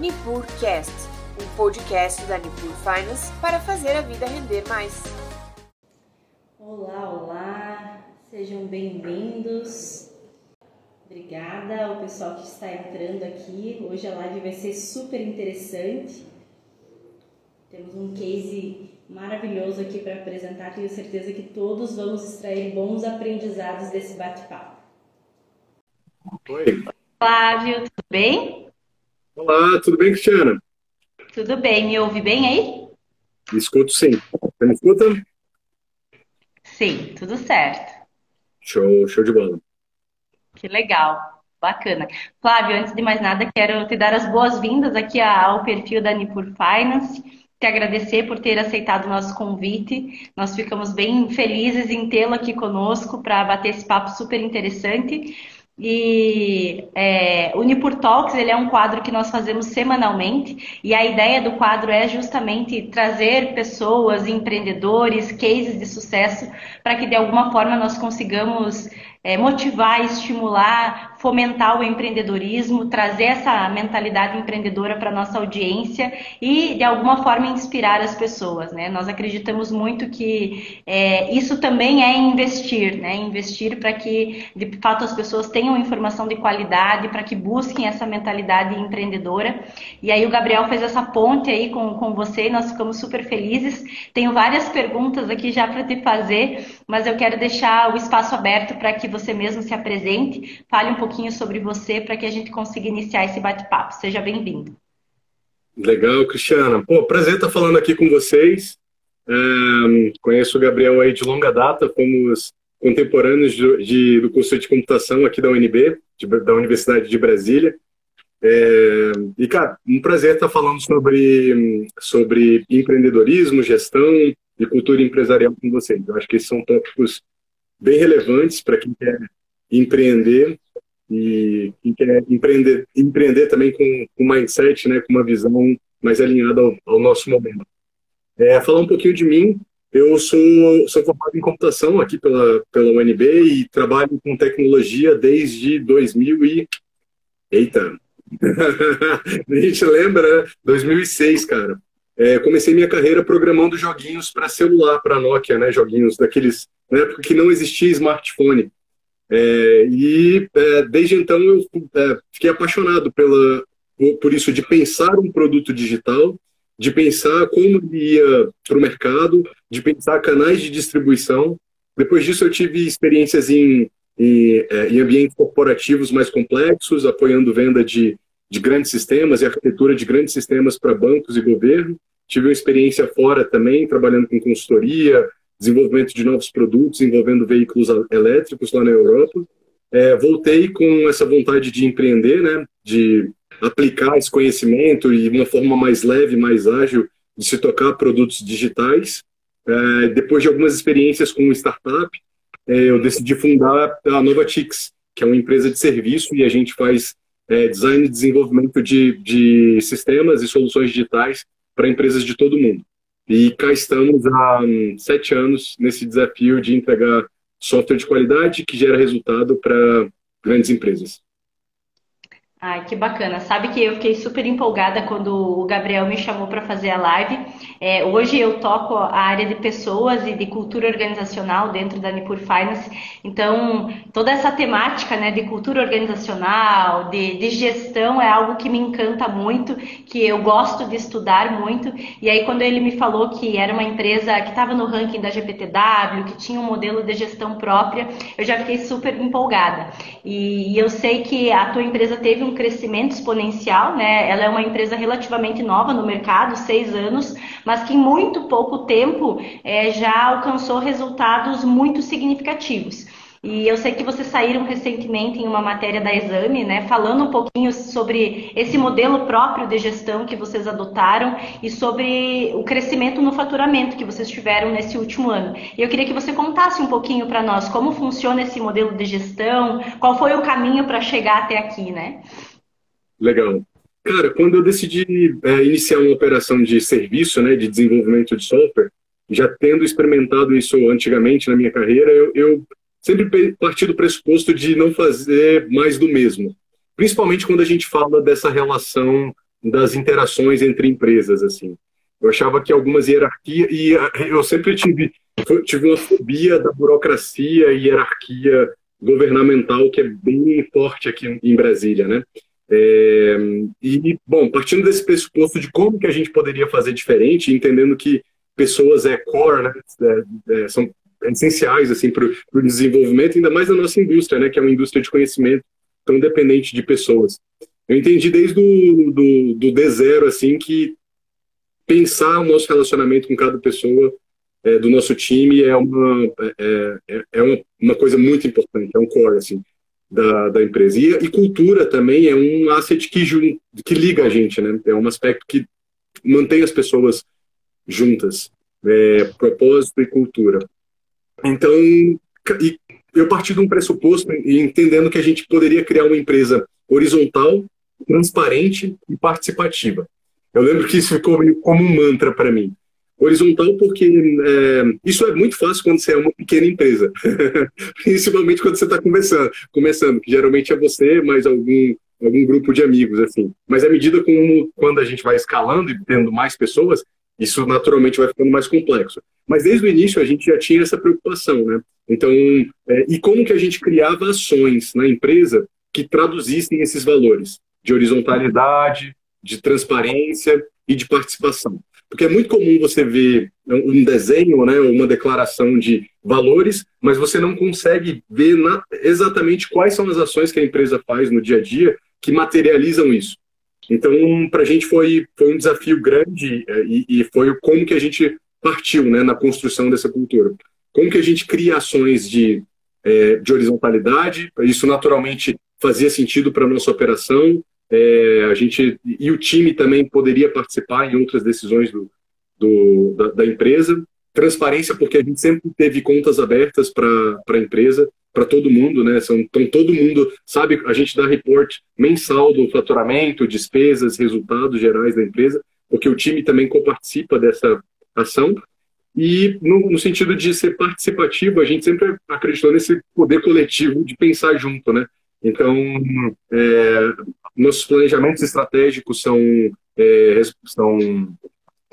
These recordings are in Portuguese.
NipurCast, um podcast da Nipur Finance para fazer a vida render mais. Olá, olá, sejam bem-vindos. Obrigada ao pessoal que está entrando aqui. Hoje a live vai ser super interessante. Temos um case maravilhoso aqui para apresentar. Tenho certeza que todos vamos extrair bons aprendizados desse bate-papo. Oi. Flávio, tudo bem? Olá, tudo bem, Cristiana? Tudo bem, me ouve bem aí? Me escuto sim. Você me escuta? Sim, tudo certo. Show, show de bola. Que legal, bacana. Flávio, antes de mais nada, quero te dar as boas-vindas aqui ao perfil da Nipur Finance, te agradecer por ter aceitado o nosso convite. Nós ficamos bem felizes em tê-lo aqui conosco para bater esse papo super interessante. E é, o Nipur Talks ele é um quadro que nós fazemos semanalmente e a ideia do quadro é justamente trazer pessoas, empreendedores, cases de sucesso para que de alguma forma nós consigamos é, motivar, estimular, fomentar o empreendedorismo, trazer essa mentalidade empreendedora para nossa audiência e de alguma forma inspirar as pessoas, né? Nós acreditamos muito que é, isso também é investir, né? Investir para que de fato as pessoas tenham informação de qualidade, para que busquem essa mentalidade empreendedora. E aí o Gabriel fez essa ponte aí com, com você, e nós ficamos super felizes. Tenho várias perguntas aqui já para te fazer, mas eu quero deixar o espaço aberto para que você mesmo se apresente, fale um pouquinho sobre você para que a gente consiga iniciar esse bate-papo. Seja bem-vindo. Legal, Cristiana. Pô, prazer estar falando aqui com vocês. É, conheço o Gabriel aí de longa data, fomos contemporâneos de, de, do curso de computação aqui da UNB, de, da Universidade de Brasília. É, e, cara, um prazer estar falando sobre, sobre empreendedorismo, gestão e cultura empresarial com vocês. Eu acho que esses são tópicos bem relevantes para quem quer empreender e quer empreender, empreender também com, com mindset, né, com uma visão mais alinhada ao, ao nosso momento. É, falar um pouquinho de mim, eu sou, sou formado em computação aqui pela, pela UNB e trabalho com tecnologia desde 2000 e... Eita! a gente lembra, né? 2006, cara. É, comecei minha carreira programando joguinhos para celular, para Nokia, né? Joguinhos daqueles na época que não existia smartphone. É, e é, desde então eu é, fiquei apaixonado pela, por isso de pensar um produto digital, de pensar como ele ia para o mercado, de pensar canais de distribuição. Depois disso eu tive experiências em, em, é, em ambientes corporativos mais complexos, apoiando venda de, de grandes sistemas e arquitetura de grandes sistemas para bancos e governo. Tive uma experiência fora também, trabalhando com consultoria, desenvolvimento de novos produtos envolvendo veículos elétricos lá na Europa. É, voltei com essa vontade de empreender, né, de aplicar esse conhecimento e uma forma mais leve, mais ágil de se tocar produtos digitais. É, depois de algumas experiências com startup, é, eu decidi fundar a Novatix, que é uma empresa de serviço e a gente faz é, design e desenvolvimento de, de sistemas e soluções digitais para empresas de todo mundo. E cá estamos há um, sete anos nesse desafio de entregar software de qualidade que gera resultado para grandes empresas. Ai, que bacana. Sabe que eu fiquei super empolgada quando o Gabriel me chamou para fazer a live. É, hoje eu toco a área de pessoas e de cultura organizacional dentro da Nipur Finance. Então, toda essa temática né, de cultura organizacional, de, de gestão, é algo que me encanta muito, que eu gosto de estudar muito. E aí, quando ele me falou que era uma empresa que estava no ranking da GPTW, que tinha um modelo de gestão própria, eu já fiquei super empolgada. E, e eu sei que a tua empresa teve um crescimento exponencial, né? Ela é uma empresa relativamente nova no mercado, seis anos, mas que em muito pouco tempo é, já alcançou resultados muito significativos. E eu sei que vocês saíram recentemente em uma matéria da Exame, né, falando um pouquinho sobre esse modelo próprio de gestão que vocês adotaram e sobre o crescimento no faturamento que vocês tiveram nesse último ano. E eu queria que você contasse um pouquinho para nós como funciona esse modelo de gestão, qual foi o caminho para chegar até aqui, né? Legal. Cara, quando eu decidi é, iniciar uma operação de serviço, né, de desenvolvimento de software, já tendo experimentado isso antigamente na minha carreira, eu, eu sempre partir do pressuposto de não fazer mais do mesmo. Principalmente quando a gente fala dessa relação das interações entre empresas, assim. Eu achava que algumas hierarquias, e eu sempre tive, tive uma fobia da burocracia e hierarquia governamental que é bem forte aqui em Brasília, né? É, e, bom, partindo desse pressuposto de como que a gente poderia fazer diferente, entendendo que pessoas é core, né? É, é, são essenciais, assim, para o desenvolvimento, ainda mais na nossa indústria, né? Que é uma indústria de conhecimento tão dependente de pessoas. Eu entendi desde do, do, do D0, assim, que pensar o nosso relacionamento com cada pessoa é, do nosso time é uma, é, é, é uma, coisa muito importante, é um core, assim, da, da empresa. E, e cultura também é um asset que, que liga a gente, né? É um aspecto que mantém as pessoas juntas, é, propósito e cultura. Então, e eu parti de um pressuposto entendendo que a gente poderia criar uma empresa horizontal, transparente e participativa. Eu lembro que isso ficou como um mantra para mim. Horizontal porque é, isso é muito fácil quando você é uma pequena empresa, principalmente quando você está começando, começando, que geralmente é você mais algum algum grupo de amigos assim. Mas à medida como quando a gente vai escalando e tendo mais pessoas, isso naturalmente vai ficando mais complexo. Mas desde o início a gente já tinha essa preocupação, né? Então, é, e como que a gente criava ações na empresa que traduzissem esses valores de horizontalidade, de transparência e de participação. Porque é muito comum você ver um desenho, né, uma declaração de valores, mas você não consegue ver na, exatamente quais são as ações que a empresa faz no dia a dia que materializam isso. Então, para a gente foi, foi um desafio grande é, e, e, foi como que a gente partiu né, na construção dessa cultura. Como que a gente cria ações de, é, de horizontalidade, isso naturalmente fazia sentido para a nossa operação, é, a gente e o time também poderia participar em outras decisões do, do da, da, empresa. Transparência, porque a gente sempre teve contas abertas para a empresa, para todo mundo, né? São, então todo mundo sabe, a gente dá report mensal do faturamento, despesas, resultados gerais da empresa, porque o time também coparticipa dessa ação. E no, no, sentido de ser participativo, a gente sempre acreditou nesse poder coletivo de pensar junto, né? Então, é, nossos planejamentos estratégicos são, é, são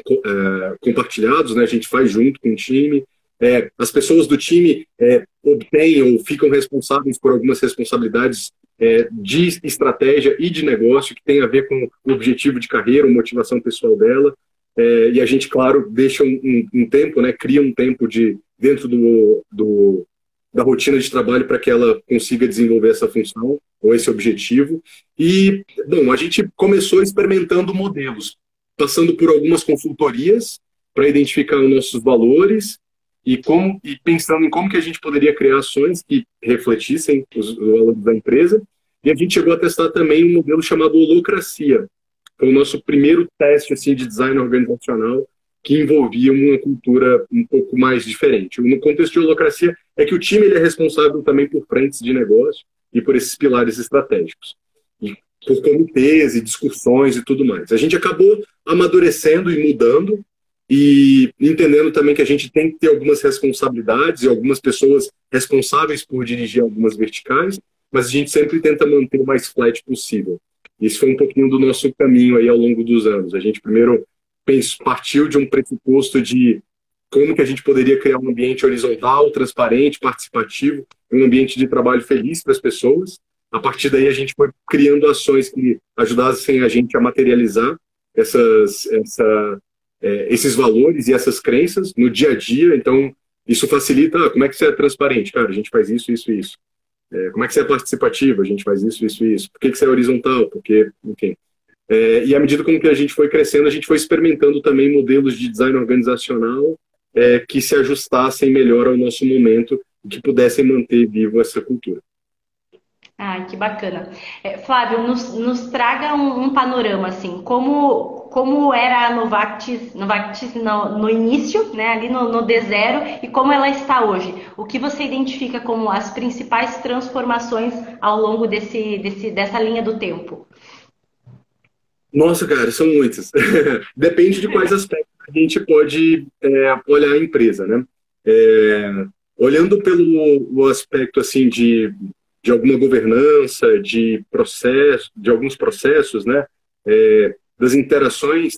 é, compartilhados, né? a gente faz junto com o time. É, as pessoas do time é, obtêm ou ficam responsáveis por algumas responsabilidades é, de estratégia e de negócio que tem a ver com o objetivo de carreira, motivação pessoal dela. e a gente, claro, deixa um, um, um tempo, né? cria um tempo de dentro do, do da rotina de trabalho para que ela consiga desenvolver essa função ou esse objetivo. E, bom, a gente começou experimentando modelos, passando por algumas consultorias para identificar os nossos valores e, como, e pensando em como que a gente poderia criar ações que refletissem os valores da empresa. E a gente chegou a testar também um modelo chamado Holocracia. Foi o nosso primeiro teste assim, de design organizacional que envolvia uma cultura um pouco mais diferente. No contexto de holocracia, é que o time ele é responsável também por frentes de negócio e por esses pilares estratégicos. E por comitês e discussões e tudo mais. A gente acabou amadurecendo e mudando e entendendo também que a gente tem que ter algumas responsabilidades e algumas pessoas responsáveis por dirigir algumas verticais, mas a gente sempre tenta manter o mais flat possível. Isso foi um pouquinho do nosso caminho aí ao longo dos anos. A gente primeiro partiu de um pressuposto de como que a gente poderia criar um ambiente horizontal, transparente, participativo, um ambiente de trabalho feliz para as pessoas. A partir daí a gente foi criando ações que ajudassem a gente a materializar essas, essa, é, esses valores e essas crenças no dia a dia. Então isso facilita. Ah, como é que você é transparente, cara? A gente faz isso, isso, isso. É, como é que você é participativo? A gente faz isso, isso, isso. Por que, que você é horizontal? Porque, enfim. É, e à medida com que a gente foi crescendo, a gente foi experimentando também modelos de design organizacional é, que se ajustassem melhor ao nosso momento e que pudessem manter vivo essa cultura. Ah, que bacana. É, Flávio, nos, nos traga um, um, panorama, assim, como, como era a Novartis, Novartis no, no início, né, ali no, no D0, e como ela está hoje. O que você identifica como as principais transformações ao longo desse, desse, dessa linha do tempo? Nossa, cara, são muitas. Depende de quais aspectos a gente pode é, olhar a empresa, né? É, olhando pelo aspecto assim de, de alguma governança, de processo, de alguns processos, né? É, das interações,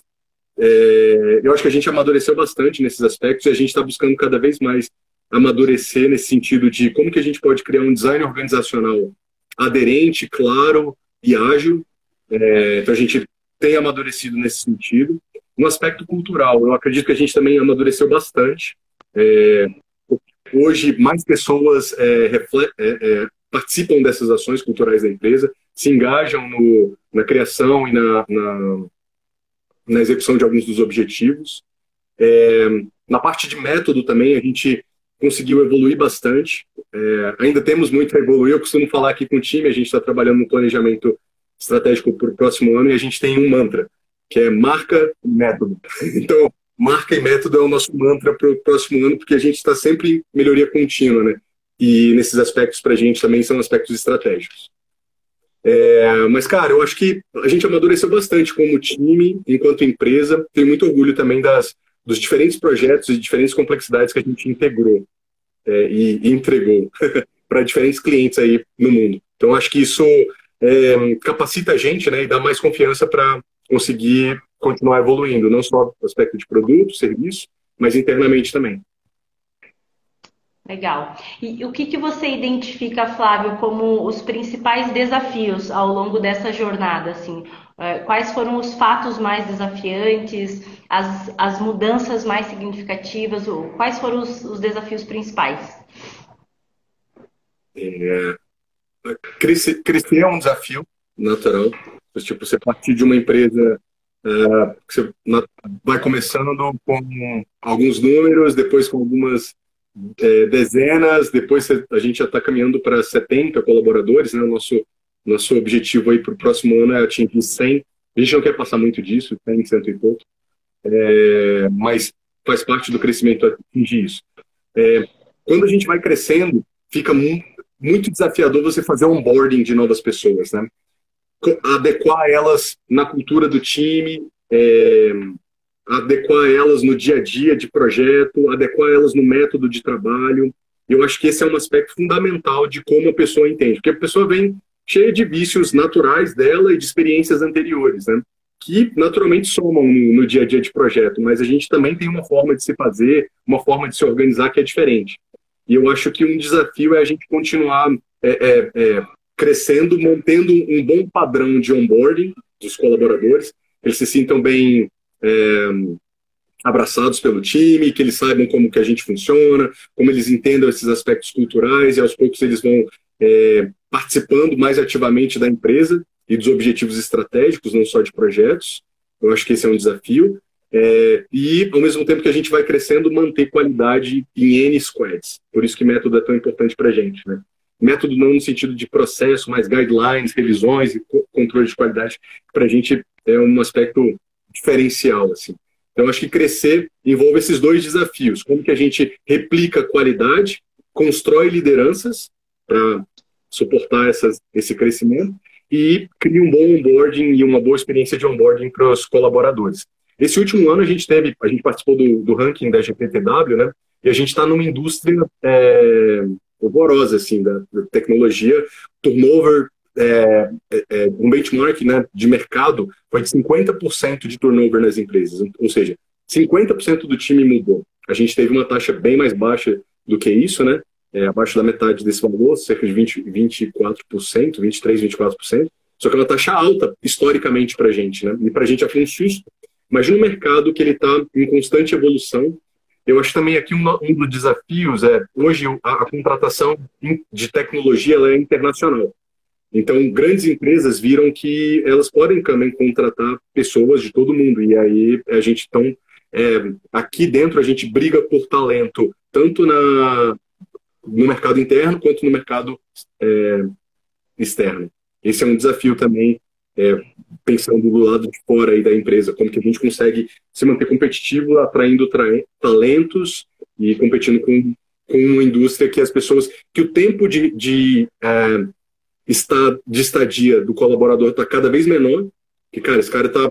é, eu acho que a gente amadureceu bastante nesses aspectos e a gente está buscando cada vez mais amadurecer nesse sentido de como que a gente pode criar um design organizacional aderente, claro e ágil. É, então a gente tem amadurecido nesse sentido. No aspecto cultural, eu acredito que a gente também amadureceu bastante. É, hoje, mais pessoas é, é, é, participam dessas ações culturais da empresa, se engajam no, na criação e na, na, na, execução de alguns dos objetivos. É, na parte de método também, a gente conseguiu evoluir bastante. É, ainda temos muito a evoluir. Eu costumo falar aqui com o time, a gente está trabalhando no planejamento estratégico para o próximo ano e a gente tem um mantra, que é marca e método. Então, marca e método é o nosso mantra para o próximo ano, porque a gente está sempre em melhoria contínua, né? E nesses aspectos para a gente também são aspectos estratégicos. É, mas, cara, eu acho que a gente amadureceu bastante como time, enquanto empresa. Tenho muito orgulho também das, dos diferentes projetos e diferentes complexidades que a gente integrou é, e, entregou para diferentes clientes aí no mundo. Então, acho que isso é, capacita a gente né, e dá mais confiança para conseguir continuar evoluindo, não só no aspecto de produto, serviço, mas internamente também. Legal. E o que, que você identifica, Flávio, como os principais desafios ao longo dessa jornada? Assim, é, quais foram os fatos mais desafiantes, as, as mudanças mais significativas? Quais foram os, os desafios principais? É, crescer, crescer é um desafio natural. Tipo, você partir de uma empresa é, que você vai começando com alguns números, depois com algumas é, dezenas, depois a gente já está caminhando para 70 colaboradores, né? O nosso, nosso objetivo aí para o próximo ano é atingir 100. A gente não quer passar muito disso, 100, cento e pouco, é, mas faz parte do crescimento atingir isso. É, quando a gente vai crescendo, fica muito, muito desafiador você fazer onboarding de novas pessoas, né? Adequar elas na cultura do time, é, adequar elas no dia a dia de projeto, adequar elas no método de trabalho. Eu acho que esse é um aspecto fundamental de como a pessoa entende, porque a pessoa vem cheia de vícios naturais dela e de experiências anteriores, né? que naturalmente somam no, no, dia a dia de projeto, mas a gente também tem uma forma de se fazer, uma forma de se organizar que é diferente. E eu acho que um desafio é a gente continuar é, é, é, crescendo, mantendo um bom padrão de onboarding dos colaboradores, eles se sintam bem é, abraçados pelo time, que eles saibam como que a gente funciona, como eles entendam esses aspectos culturais e aos poucos eles vão é, participando mais ativamente da empresa e dos objetivos estratégicos, não só de projetos. Eu acho que esse é um desafio. É, e, ao mesmo tempo que a gente vai crescendo, manter qualidade em N squads. Por isso que método é tão importante para a gente. Né? Método não no sentido de processo, mas guidelines, revisões e controle de qualidade, para a gente é um aspecto diferencial, assim. Então, acho que crescer envolve esses dois desafios. Como que a gente replica qualidade, constrói lideranças para suportar essas, esse crescimento e cria um bom onboarding e uma boa experiência de onboarding para os colaboradores. Esse último ano a gente teve, a gente participou do, do ranking da GPTW, né? E a gente está numa indústria é, horrorosa, assim, da, da tecnologia, turnover é, é, é, um benchmark né, de mercado foi de 50% de turnover nas empresas. Ou seja, 50% do time mudou. A gente teve uma taxa bem mais baixa do que isso, né? É, abaixo da metade desse valor, cerca de 20, 24%, 23, 24%. Só que é uma taxa alta, historicamente, para a gente, né? E para a gente foi um susto. Imagina um mercado que ele está em constante evolução. Eu acho também aqui um, um dos desafios é, hoje, a, a contratação de tecnologia é internacional. Então, grandes empresas viram que elas podem também contratar pessoas de todo mundo. E aí, a gente, então, é, aqui dentro, a gente briga por talento, tanto na, no mercado interno quanto no mercado é, externo. Esse é um desafio também, é, pensando do lado de fora aí da empresa, como que a gente consegue se manter competitivo, atraindo talentos e competindo com, com uma indústria que as pessoas, que o tempo de, de é, está, de estadia do colaborador está cada vez menor, que, cara, esse cara está...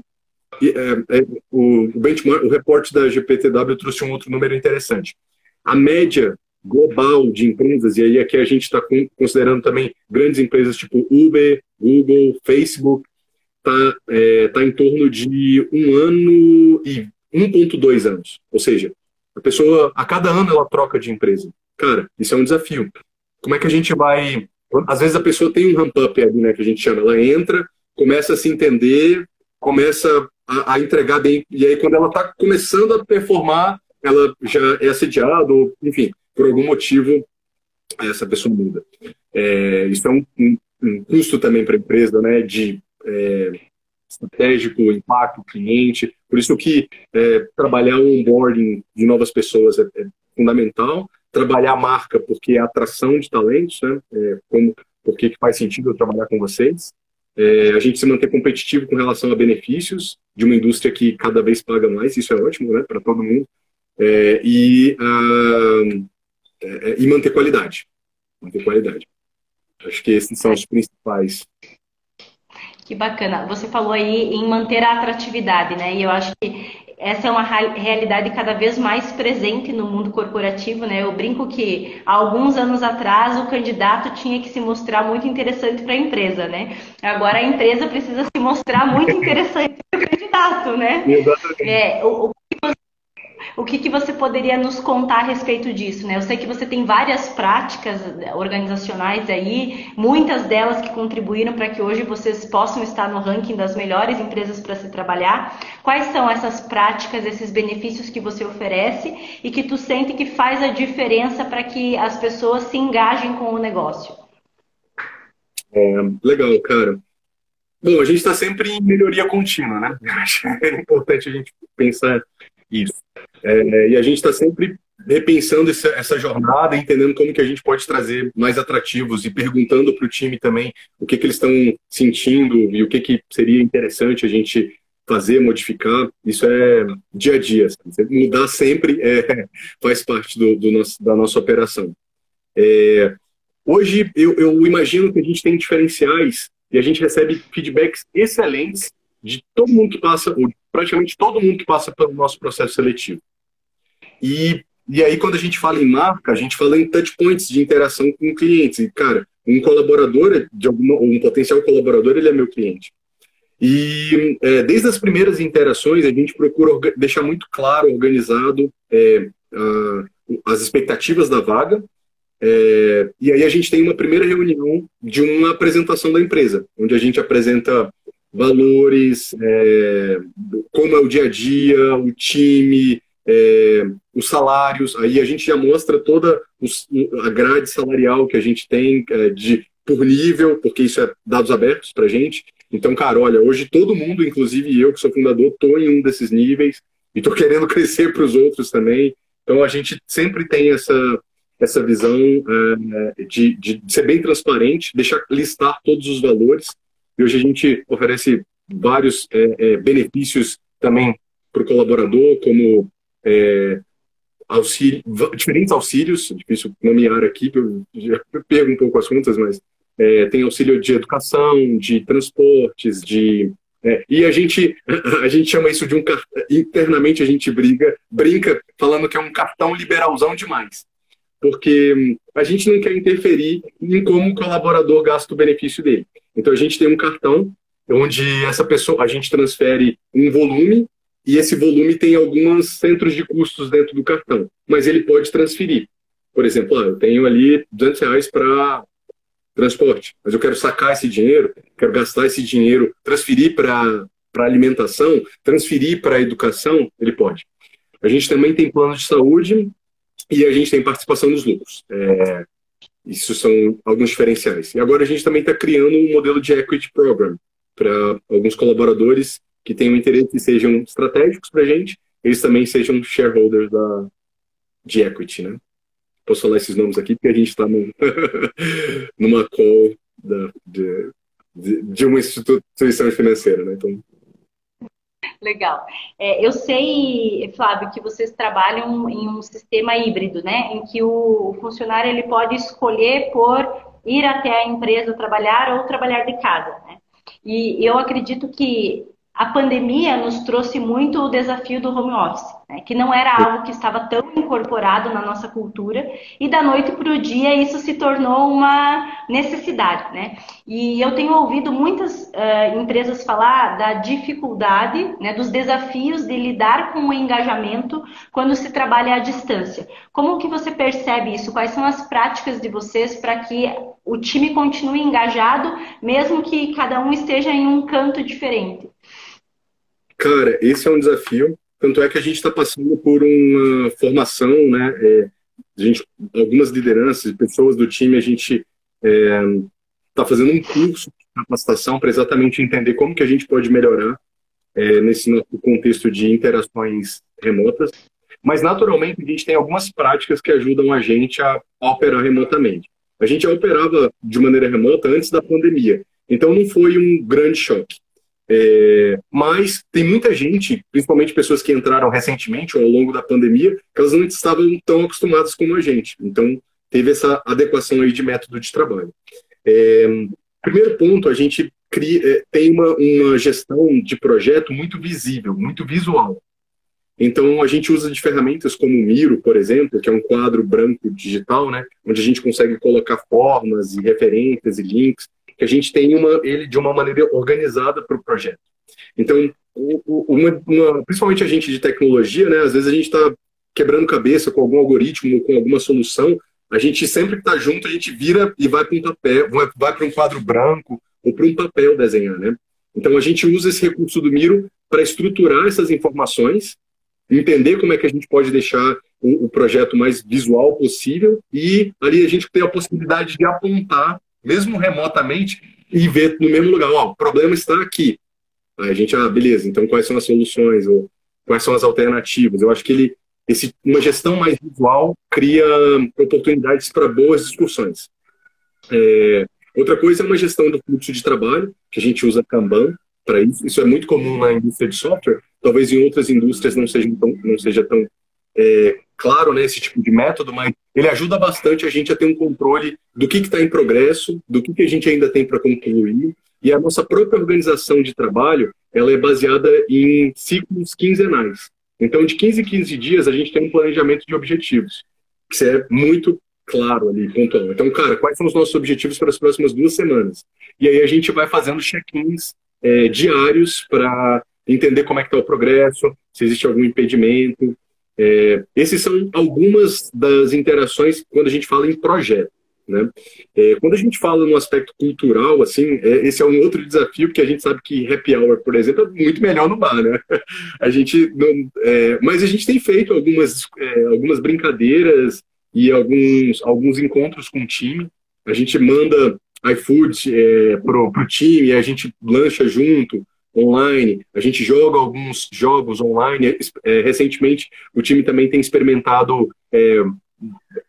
É, é, o, o benchmark, o reporte da GPTW trouxe um outro número interessante. A média global de empresas, e aí aqui a gente está considerando também grandes empresas tipo Uber, Google, Facebook, está é, tá em torno de um ano e 1,2 anos. Ou seja, a pessoa, a cada ano, ela troca de empresa. Cara, isso é um desafio. Como é que a gente vai. Às vezes a pessoa tem um ramp-up ali, né, que a gente chama. Ela entra, começa a se entender, começa a, a entregar bem. E aí, quando ela está começando a performar, ela já é assediada, ou, enfim, por algum motivo, essa pessoa muda. É, isso é um, um, um custo também para a empresa, né, de é, estratégico, impacto, cliente. Por isso que é, trabalhar o onboarding de novas pessoas é, é, fundamental. Trabalhar a marca, porque é atração de talentos, né? É, como, porque faz sentido eu trabalhar com vocês. É, a gente se manter competitivo com relação a benefícios de uma indústria que cada vez paga mais, isso é ótimo, né, para todo mundo. É, e, uh, e manter qualidade. Manter qualidade. Acho que esses são os principais que bacana. Você falou aí em manter a atratividade, né? E eu acho que essa é uma realidade cada vez mais presente no mundo corporativo, né? Eu brinco que há alguns anos atrás o candidato tinha que se mostrar muito interessante para a empresa, né? Agora a empresa precisa se mostrar muito interessante para o candidato, né? É, o, o que, que você poderia nos contar a respeito disso? Né? Eu sei que você tem várias práticas organizacionais aí, muitas delas que contribuíram para que hoje vocês possam estar no ranking das melhores empresas para se trabalhar. Quais são essas práticas, esses benefícios que você oferece e que tu sente que faz a diferença para que as pessoas se engajem com o negócio? É, legal, cara. Bom, a gente está sempre em melhoria contínua, né? É importante a gente pensar isso. É, e a gente está sempre repensando essa, essa, jornada, entendendo como que a gente pode trazer mais atrativos e perguntando para o time também o que, que eles estão sentindo e o que, que seria interessante a gente fazer, modificar. Isso é dia a dia. Sabe? Mudar sempre é, faz parte do, do nosso, da nossa operação. É, hoje, eu, eu imagino que a gente tem diferenciais e a gente recebe feedbacks excelentes de todo mundo que passa, ou praticamente todo mundo que passa pelo nosso processo seletivo. E, e aí, quando a gente fala em marca, a gente fala em touch points de interação com clientes. E, cara, um colaborador, de alguma, um potencial colaborador, ele é meu cliente. E é, desde as primeiras interações, a gente procura deixar muito claro, organizado, é, a, as expectativas da vaga. É, e aí a gente tem uma primeira reunião de uma apresentação da empresa, onde a gente apresenta valores, é, como é o dia a dia, o time, é, os salários. Aí a gente já mostra toda os, a grade salarial que a gente tem é, de por nível, porque isso é dados abertos para gente. Então, cara, olha, hoje todo mundo, inclusive eu que sou fundador, estou em um desses níveis e estou querendo crescer para os outros também. Então, a gente sempre tem essa essa visão é, de, de ser bem transparente, deixar listar todos os valores e hoje a gente oferece vários é, é, benefícios também para o colaborador, como é, auxílio, diferentes auxílios, difícil nomear aqui, eu, eu pego um pouco as contas, mas é, tem auxílio de educação, de transportes, de é, e a gente, a gente chama isso de um internamente a gente briga, brinca falando que é um cartão liberalzão demais. Porque a gente não quer interferir em como o colaborador gasta o benefício dele. Então a gente tem um cartão onde essa pessoa a gente transfere um volume e esse volume tem alguns centros de custos dentro do cartão, mas ele pode transferir. Por exemplo, ah, eu tenho ali 200 reais para transporte, mas eu quero sacar esse dinheiro, quero gastar esse dinheiro, transferir para para alimentação, transferir para educação, ele pode. A gente também tem plano de saúde e a gente tem participação nos lucros. É, isso são alguns diferenciais. E agora a gente também está criando um modelo de equity program para alguns colaboradores que tenham interesse e sejam estratégicos para a gente, eles também sejam shareholders da, de equity, né? Posso falar esses nomes aqui porque a gente está numa call da, de, de, de, uma instituição financeira, né? Então, Legal. É, eu sei, Flávio, que vocês trabalham em um sistema híbrido, né? Em que o funcionário ele pode escolher por ir até a empresa trabalhar ou trabalhar de casa, né? E eu acredito que a pandemia nos trouxe muito o desafio do home office, né? que não era algo que estava tão incorporado na nossa cultura, e da noite para o dia isso se tornou uma necessidade. Né? E eu tenho ouvido muitas uh, empresas falar da dificuldade, né, dos desafios de lidar com o engajamento quando se trabalha à distância. Como que você percebe isso? Quais são as práticas de vocês para que o time continue engajado, mesmo que cada um esteja em um canto diferente? Cara, esse é um desafio. Tanto é que a gente está passando por uma formação, né? É, a gente, algumas lideranças, pessoas do time, a gente está é, fazendo um curso de capacitação para exatamente entender como que a gente pode melhorar é, nesse nosso contexto de interações remotas. Mas, naturalmente, a gente tem algumas práticas que ajudam a gente a, a operar remotamente. A gente operava de maneira remota antes da pandemia, então não foi um grande choque. É, mas tem muita gente, principalmente pessoas que entraram recentemente ou ao longo da pandemia, que elas não estavam tão acostumadas como a gente. Então, teve essa adequação aí de método de trabalho. É, primeiro ponto, a gente cria, é, tem uma, uma gestão de projeto muito visível, muito visual. Então, a gente usa de ferramentas como o Miro, por exemplo, que é um quadro branco digital, né, onde a gente consegue colocar formas e referências e links que a gente tem uma, ele de uma maneira organizada para o projeto. Então, uma, uma, principalmente a gente de tecnologia, né, às vezes a gente está quebrando cabeça com algum algoritmo, com alguma solução, a gente sempre que está junto, a gente vira e vai para um papel, vai, para um quadro branco ou para um papel desenhar, né? Então a gente usa esse recurso do Miro para estruturar essas informações, entender como é que a gente pode deixar o, o projeto mais visual possível e ali a gente tem a possibilidade de apontar mesmo remotamente, e ver no mesmo lugar, ó, o problema está aqui. Aí a gente, ah, beleza, então quais são as soluções, ou quais são as alternativas? Eu acho que ele, esse, uma gestão mais visual cria oportunidades para boas discussões. É, outra coisa é uma gestão do fluxo de trabalho, que a gente usa Kanban para isso. Isso é muito comum na indústria de software, talvez em outras indústrias não seja tão, não seja tão é, claro né, esse tipo de método, mas ele ajuda bastante a gente a ter um controle do que está em progresso, do que, que a gente ainda tem para concluir. E a nossa própria organização de trabalho ela é baseada em ciclos quinzenais. Então, de 15 em 15 dias, a gente tem um planejamento de objetivos, que é muito claro ali, pontual. Então, cara, quais são os nossos objetivos para as próximas duas semanas? E aí a gente vai fazendo check-ins é, diários para entender como é que está o progresso, se existe algum impedimento, é, esses são algumas das interações quando a gente fala em projeto. Né? É, quando a gente fala no aspecto cultural, assim, é, esse é um outro desafio, porque a gente sabe que happy hour, por exemplo, é muito melhor no bar, né? A gente não, é, mas a gente tem feito algumas, é, algumas brincadeiras e alguns, alguns encontros com o time. A gente manda iFood é, pro, pro time, a gente lancha junto, online, a gente joga alguns jogos online. É, recentemente, o time também tem experimentado é,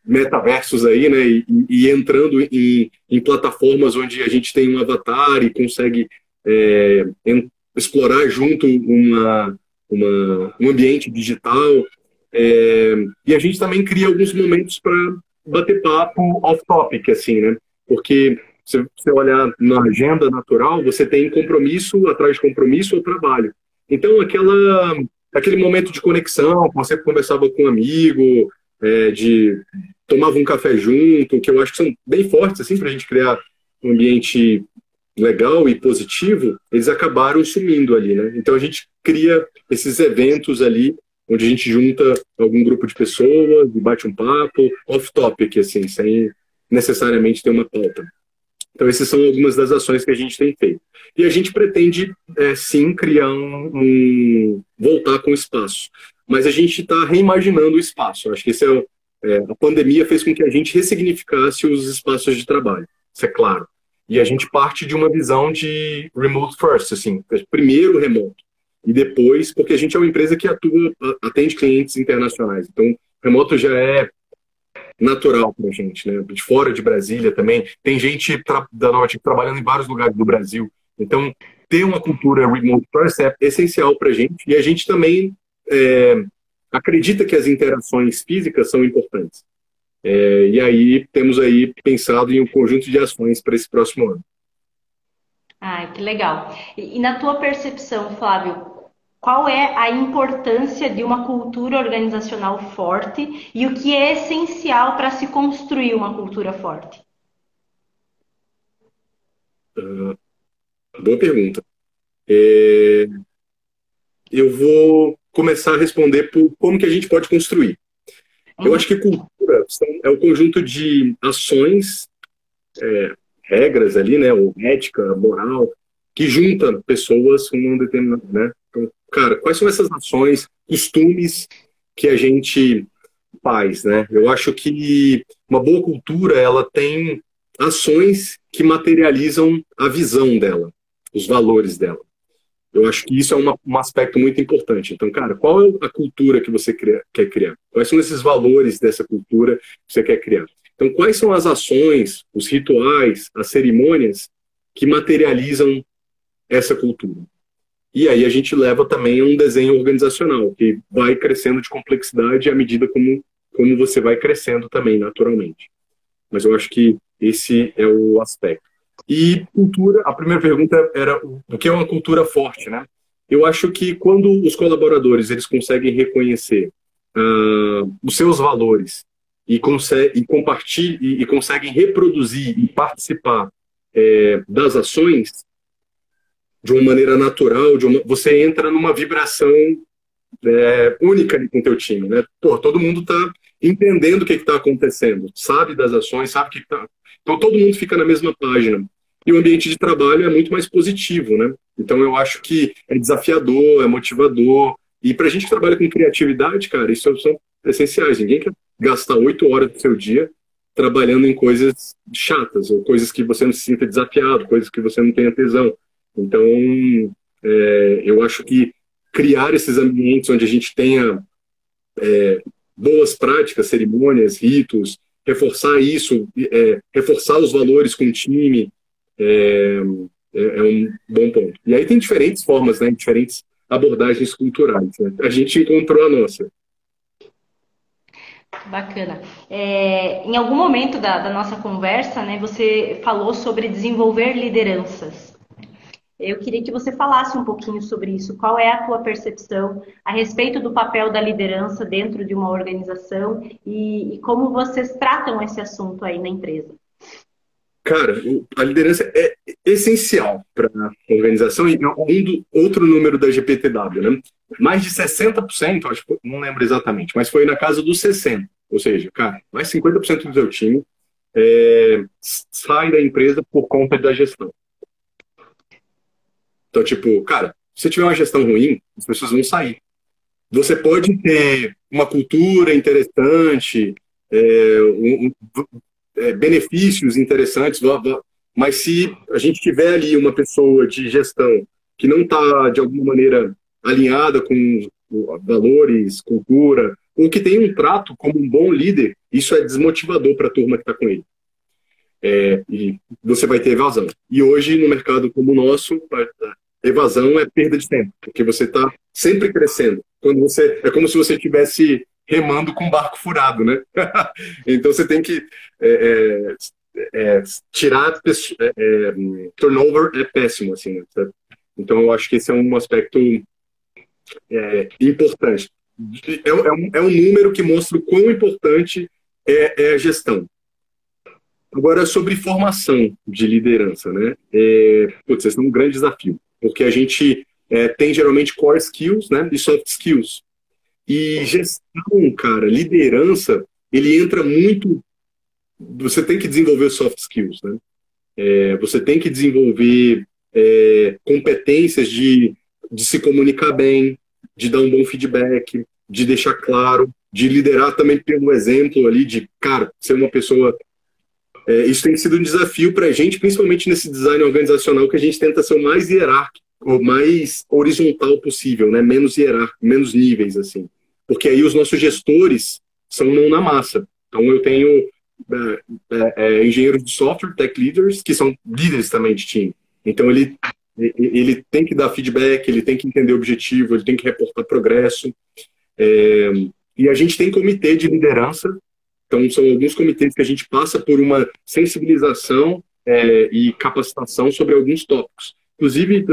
metaversos aí, né? E, e entrando em, em, plataformas onde a gente tem um avatar e consegue é, explorar junto uma, uma, um ambiente digital. É, e a gente também cria alguns momentos para bater papo off-topic, assim, né? Porque se você olhar na agenda natural, você tem compromisso atrás de compromisso ou trabalho. Então, aquela, aquele momento de conexão, você conversava com um amigo, é, de tomava um café junto, que eu acho que são bem fortes assim para a gente criar um ambiente legal e positivo, eles acabaram sumindo ali, né? Então a gente cria esses eventos ali onde a gente junta algum grupo de pessoas bate um papo off-topic, assim, sem necessariamente ter uma pauta. Então, essas são algumas das ações que a gente tem feito. E a gente pretende, é, sim, criar um, um, voltar com o espaço. Mas a gente está reimaginando o espaço. Eu acho que esse é, é, a pandemia fez com que a gente ressignificasse os espaços de trabalho. Isso é claro. E a gente parte de uma visão de remote first, assim, primeiro remoto. E depois, porque a gente é uma empresa que atua, atende clientes internacionais. Então, remoto já é natural para a gente, né? De fora de Brasília também. Tem gente da Norte trabalhando em vários lugares do Brasil. Então, ter uma cultura remote first é essencial para a gente. E a gente também é, acredita que as interações físicas são importantes. É, e aí temos aí pensado em um conjunto de ações para esse próximo ano. Ah, que legal. E, e na tua percepção, Flávio, qual é a importância de uma cultura organizacional forte e o que é essencial para se construir uma cultura forte? Uh, boa pergunta. É, eu vou começar a responder por como que a gente pode construir. Eu acho que cultura é o conjunto de ações, é, regras ali, né, ou ética, moral, que junta pessoas com um determinado, né? Então, cara, quais são essas ações, costumes que a gente faz, né? Eu acho que uma boa cultura, ela tem ações que materializam a visão dela, os valores dela. Eu acho que isso é uma, um aspecto muito importante. Então, cara, qual é a cultura que você quer criar? Quais são esses valores dessa cultura que você quer criar? Então, quais são as ações, os rituais, as cerimônias que materializam essa cultura? E aí a gente leva também um desenho organizacional, que vai crescendo de complexidade à medida como, como você vai crescendo também, naturalmente. Mas eu acho que esse é o aspecto. E cultura, a primeira pergunta era o que é uma cultura forte, né? Eu acho que quando os colaboradores eles conseguem reconhecer uh, os seus valores e, e, e, e conseguem reproduzir e participar é, das ações, de uma maneira natural, de uma, você entra numa vibração é, única com o teu time, né? Pô, todo mundo está entendendo o que está acontecendo, sabe das ações, sabe o que está... Então todo mundo fica na mesma página. E o ambiente de trabalho é muito mais positivo, né? Então eu acho que é desafiador, é motivador. E para a gente que trabalha com criatividade, cara, isso são essenciais. Ninguém quer gastar oito horas do seu dia trabalhando em coisas chatas, ou coisas que você não se sinta desafiado, coisas que você não tenha tesão. Então, é, eu acho que criar esses ambientes onde a gente tenha é, boas práticas, cerimônias, ritos, reforçar isso, é, reforçar os valores com o time, é, é, é, um bom ponto. E aí tem diferentes formas, né, diferentes abordagens culturais. Né? A gente encontrou a nossa. Bacana. É, em algum momento da, da nossa conversa, né, você falou sobre desenvolver lideranças. Eu queria que você falasse um pouquinho sobre isso. Qual é a tua percepção a respeito do papel da liderança dentro de uma organização e, e como vocês tratam esse assunto aí na empresa? Cara, a liderança é essencial para a organização e um do, outro número da GPTW, né? Mais de 60%, acho que não lembro exatamente, mas foi na casa dos 60%. Ou seja, cara, mais 50% do seu time é, sai da empresa por conta da gestão. Então, tipo, cara, se você tiver uma gestão ruim, as pessoas vão sair. Você pode ter uma cultura interessante, é, um, é, benefícios interessantes, mas se a gente tiver ali uma pessoa de gestão que não está, de alguma maneira, alinhada com valores, cultura, ou que tem um trato como um bom líder, isso é desmotivador para a turma que está com ele. É, e você vai ter evasão. E hoje, no mercado como o nosso, evasão é perda de tempo, porque você está sempre crescendo. Quando você é como se você estivesse remando com um barco furado, né? então você tem que é, é, é tirar é, é, turnover é péssimo, assim. Né? Então eu acho que esse é um aspecto importante. É, um, é um número que mostra o quão importante é, a gestão. Agora, sobre formação de liderança, né? É, putz, esse é um grande desafio porque a gente é, tem geralmente core skills né, e soft skills. E gestão, cara, liderança, ele entra muito. Você tem que desenvolver soft skills, né? É, você tem que desenvolver é, competências de, de se comunicar bem, de dar um bom feedback, de deixar claro, de liderar também pelo exemplo ali, de, cara, ser uma pessoa é, isso tem sido um desafio para a gente, principalmente nesse design organizacional, que a gente tenta ser o mais hierárquico, o mais horizontal possível, né? menos hierárquico, menos níveis, assim. Porque aí os nossos gestores são mão na massa. Então eu tenho é, é, é, engenheiros de software, tech leaders, que são líderes também de time. Então ele, ele tem que dar feedback, ele tem que entender o objetivo, ele tem que reportar progresso. É, e a gente tem comitê de liderança então, são alguns comitês que a gente passa por uma sensibilização, é, e capacitação sobre alguns tópicos. Inclusive,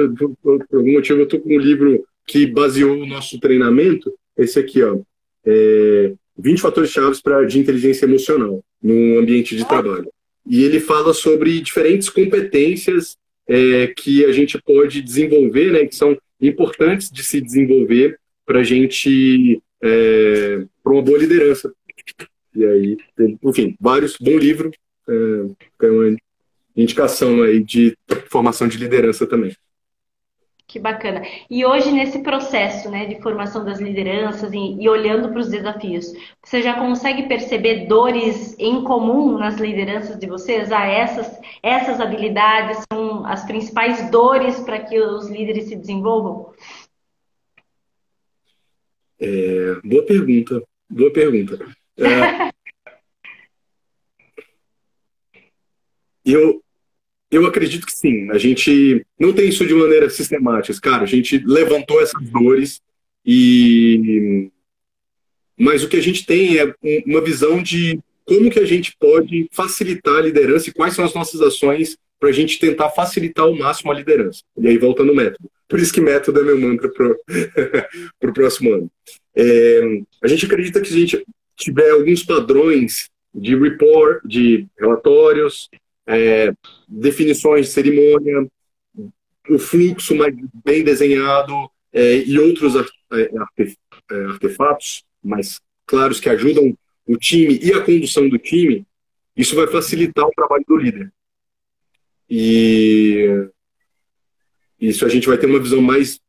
por, algum motivo, eu estou com um livro que baseou o nosso treinamento, esse aqui, ó, é, 20 fatores chaves para de inteligência emocional no ambiente de trabalho. E ele fala sobre diferentes competências é, que a gente pode desenvolver, né, que são importantes de se desenvolver para a gente é, para uma boa liderança. E aí, enfim, vários bom livro, é, uma indicação aí de formação de liderança também. Que bacana. E hoje, nesse processo né, de formação das lideranças e, e olhando para os desafios, você já consegue perceber dores em comum nas lideranças de vocês? Ah, essas, essas habilidades são as principais dores para que os líderes se desenvolvam? É, boa pergunta. Boa pergunta. É, eu, eu acredito que sim. A gente não tem isso de maneira sistemática. Cara, a gente levantou essas dores e. Mas o que a gente tem é uma visão de como que a gente pode facilitar a liderança e quais são as nossas ações para a gente tentar facilitar ao máximo a liderança. E aí volta no método. Por isso que método é meu mantra para o próximo ano. É, a gente acredita que se a gente tiver alguns padrões de report, de relatórios, é, definições de cerimônia, o fluxo mais bem desenhado é, e outros é, é, artefatos mais claros que ajudam o time e a condução do time, isso vai facilitar o trabalho do líder. E isso a gente vai ter uma visão mais,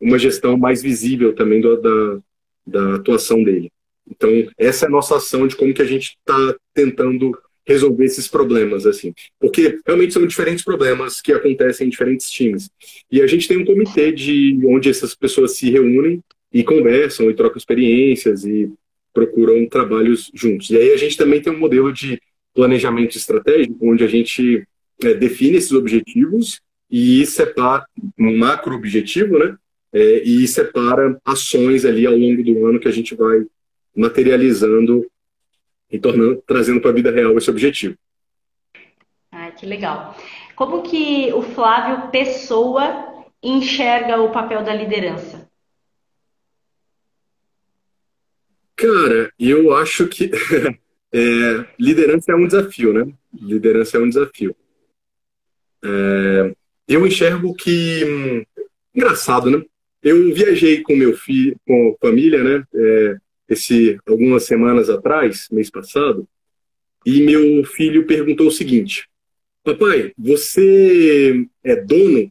uma gestão mais visível também do, da, da atuação dele. Então, essa é a nossa ação de como que a gente está tentando resolver esses problemas, assim. Porque realmente são diferentes problemas que acontecem em diferentes times. E a gente tem um comitê de onde essas pessoas se reúnem e conversam e trocam experiências e procuram trabalhos juntos. E aí a gente também tem um modelo de planejamento estratégico, onde a gente é, define esses objetivos e separa um macro objetivo, né? É, e separa ações ali ao longo do ano que a gente vai materializando e tornando, trazendo para a vida real esse objetivo. Ah, que legal. Como que o Flávio Pessoa enxerga o papel da liderança? Cara, eu acho que é, liderança é um desafio, né? Liderança é um desafio. É, eu enxergo que. Hum, engraçado, né? Eu viajei com meu filho, com a família, né? É, esse, algumas semanas atrás, mês passado, e meu filho perguntou o seguinte: Papai, você é dono?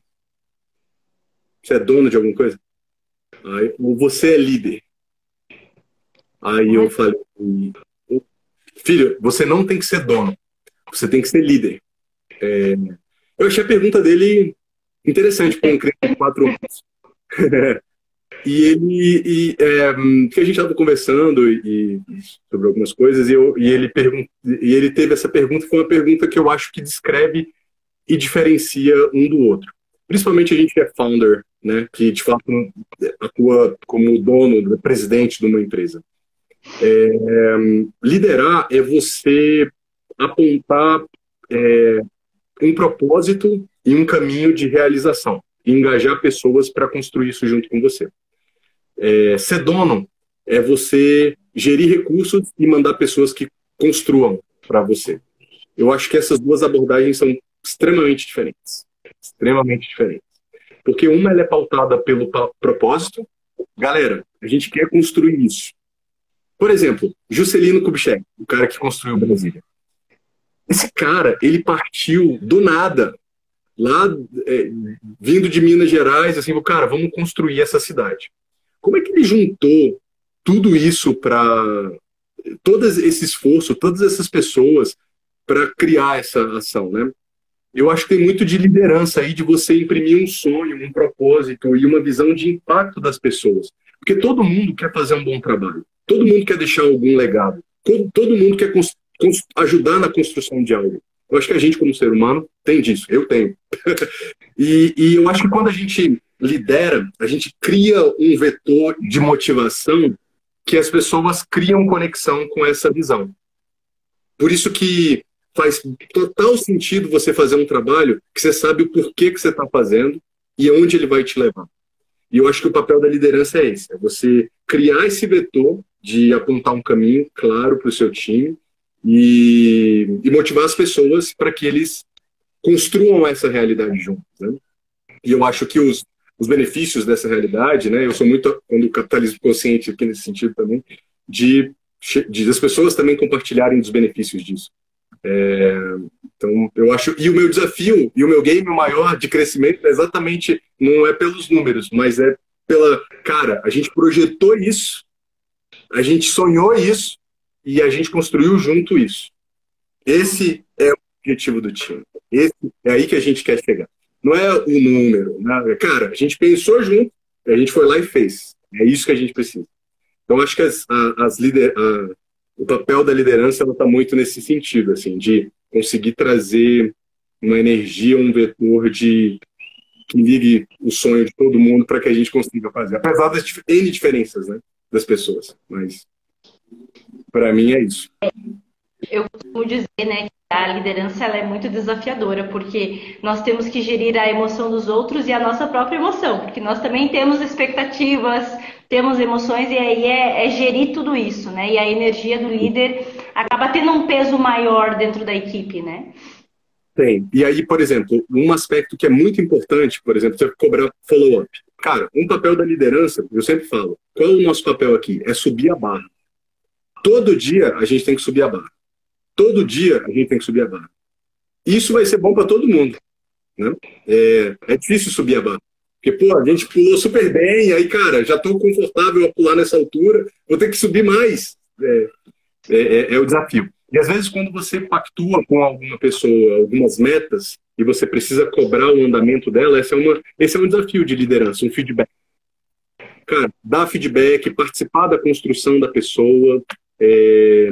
Você é dono de alguma coisa? Aí, ou você é líder? Aí eu falei: Filho, você não tem que ser dono, você tem que ser líder. É, eu achei a pergunta dele interessante para um criança de quatro anos. E ele, e, é, que a gente estava conversando e, sobre algumas coisas, e, eu, e, ele e ele teve essa pergunta, foi uma pergunta que eu acho que descreve e diferencia um do outro. Principalmente a gente que é founder, né, que de fato atua como dono, presidente de uma empresa. É, liderar é você apontar é, um propósito e um caminho de realização, e engajar pessoas para construir isso junto com você. É, ser dono é você gerir recursos e mandar pessoas que construam para você. Eu acho que essas duas abordagens são extremamente diferentes. Extremamente diferentes. Porque uma é pautada pelo propósito. Galera, a gente quer construir isso. Por exemplo, Juscelino Kubitschek, o cara que construiu Brasília. Esse cara, ele partiu do nada, lá é, vindo de Minas Gerais, assim, cara, vamos construir essa cidade. Como é que ele juntou tudo isso para todo esse esforço, todas essas pessoas para criar essa ação, né? Eu acho que tem muito de liderança aí, de você imprimir um sonho, um propósito e uma visão de impacto das pessoas. Porque todo mundo quer fazer um bom trabalho, todo mundo quer deixar algum legado, todo mundo quer ajudar na construção de algo. Eu acho que a gente, como ser humano, tem disso. Eu tenho. e, e eu acho que quando a gente lidera, a gente cria um vetor de motivação que as pessoas criam conexão com essa visão. Por isso que faz total sentido você fazer um trabalho que você sabe o porquê que você está fazendo e aonde ele vai te levar. E eu acho que o papel da liderança é esse: é você criar esse vetor de apontar um caminho claro para o seu time e, e, motivar as pessoas para que eles construam essa realidade juntos. Né? E eu acho que os, os benefícios dessa realidade, né? Eu sou muito quando o capitalismo consciente aqui nesse sentido também, de, de as pessoas também compartilharem dos benefícios disso. É, então, eu acho. E o meu desafio e o meu game maior de crescimento é exatamente não é pelos números, mas é pela. Cara, a gente projetou isso, a gente sonhou isso e a gente construiu junto isso. Esse é o objetivo do time. Esse é aí que a gente quer chegar. Não é o número. Né? Cara, a gente pensou junto, a gente foi lá e fez. É isso que a gente precisa. Então, acho que as, as lider, a, o papel da liderança está muito nesse sentido, assim, de conseguir trazer uma energia, um vetor de que ligue o sonho de todo mundo para que a gente consiga fazer, apesar das N diferenças né, das pessoas. Mas, para mim, é isso. Eu costumo dizer né, a liderança ela é muito desafiadora, porque nós temos que gerir a emoção dos outros e a nossa própria emoção, porque nós também temos expectativas, temos emoções e aí é, é, gerir tudo isso, né? E a energia do líder acaba tendo um peso maior dentro da equipe, né? Tem. E aí, por exemplo, um aspecto que é muito importante, por exemplo, você cobrar follow-up. Cara, um papel da liderança, eu sempre falo, qual é o nosso papel aqui? É subir a barra. Todo dia a gente tem que subir a barra. Todo dia a gente tem que subir a barra. Isso vai ser bom para todo mundo. Né? É, é difícil subir a barra. Porque, pô, a gente pulou super bem, aí, cara, já estou confortável a pular nessa altura, vou ter que subir mais. É, é, é, é, o desafio. E às vezes, quando você pactua com alguma pessoa algumas metas e você precisa cobrar o andamento dela, é, uma, esse é um desafio de liderança, um feedback. Cara, dar feedback, participar da construção da pessoa, é,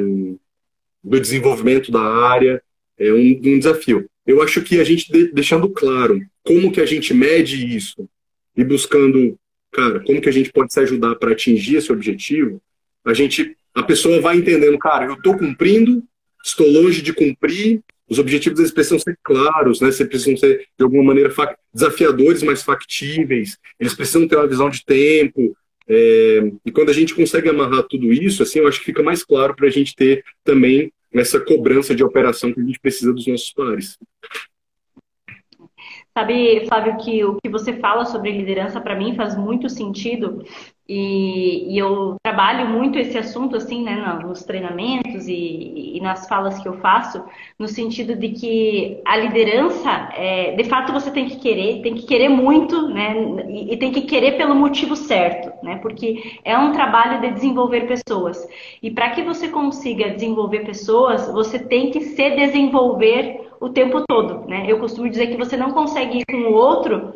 do desenvolvimento da área, é um, um desafio. Eu acho que a gente deixando claro como que a gente mede isso, e buscando, cara, como que a gente pode se ajudar para atingir esse objetivo, a gente, a pessoa vai entendendo, cara, eu estou cumprindo, estou longe de cumprir, os objetivos eles precisam ser claros, né? Eles precisam ser de alguma maneira desafiadores, mas factíveis. Eles precisam ter uma visão de tempo. É... e quando a gente consegue amarrar tudo isso, assim, eu acho que fica mais claro para a gente ter também essa cobrança de operação que a gente precisa dos nossos pares. Sabe, Flávio, que o que você fala sobre liderança para mim faz muito sentido e, e, eu trabalho muito esse assunto assim, né, nos treinamentos e, e, nas falas que eu faço, no sentido de que a liderança, é, de fato, você tem que querer, tem que querer muito, né, e, e tem que querer pelo motivo certo, né, porque é um trabalho de desenvolver pessoas. E para que você consiga desenvolver pessoas, você tem que se desenvolver o tempo todo, né? Eu costumo dizer que você não consegue ir com o outro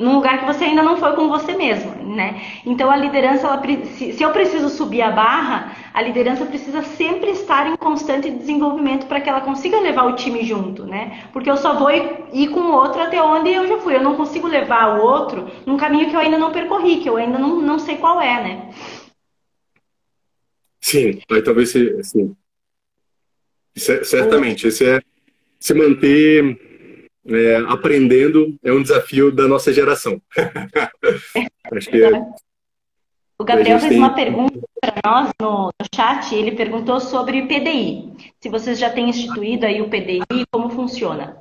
num lugar que você ainda não foi com você mesmo, né? Então a liderança, ela, se eu preciso subir a barra, a liderança precisa sempre estar em constante desenvolvimento para que ela consiga levar o time junto, né? Porque eu só vou ir com o outro até onde eu já fui. Eu não consigo levar o outro num caminho que eu ainda não percorri, que eu ainda não, não sei qual é, né? Sim, aí talvez assim. Certamente, esse é se manter é, aprendendo é um desafio da nossa geração. Acho que é, o Gabriel fez tem... uma pergunta para nós no, no, chat. Ele perguntou sobre PDI. Se vocês já têm instituído aí o PDI, como funciona?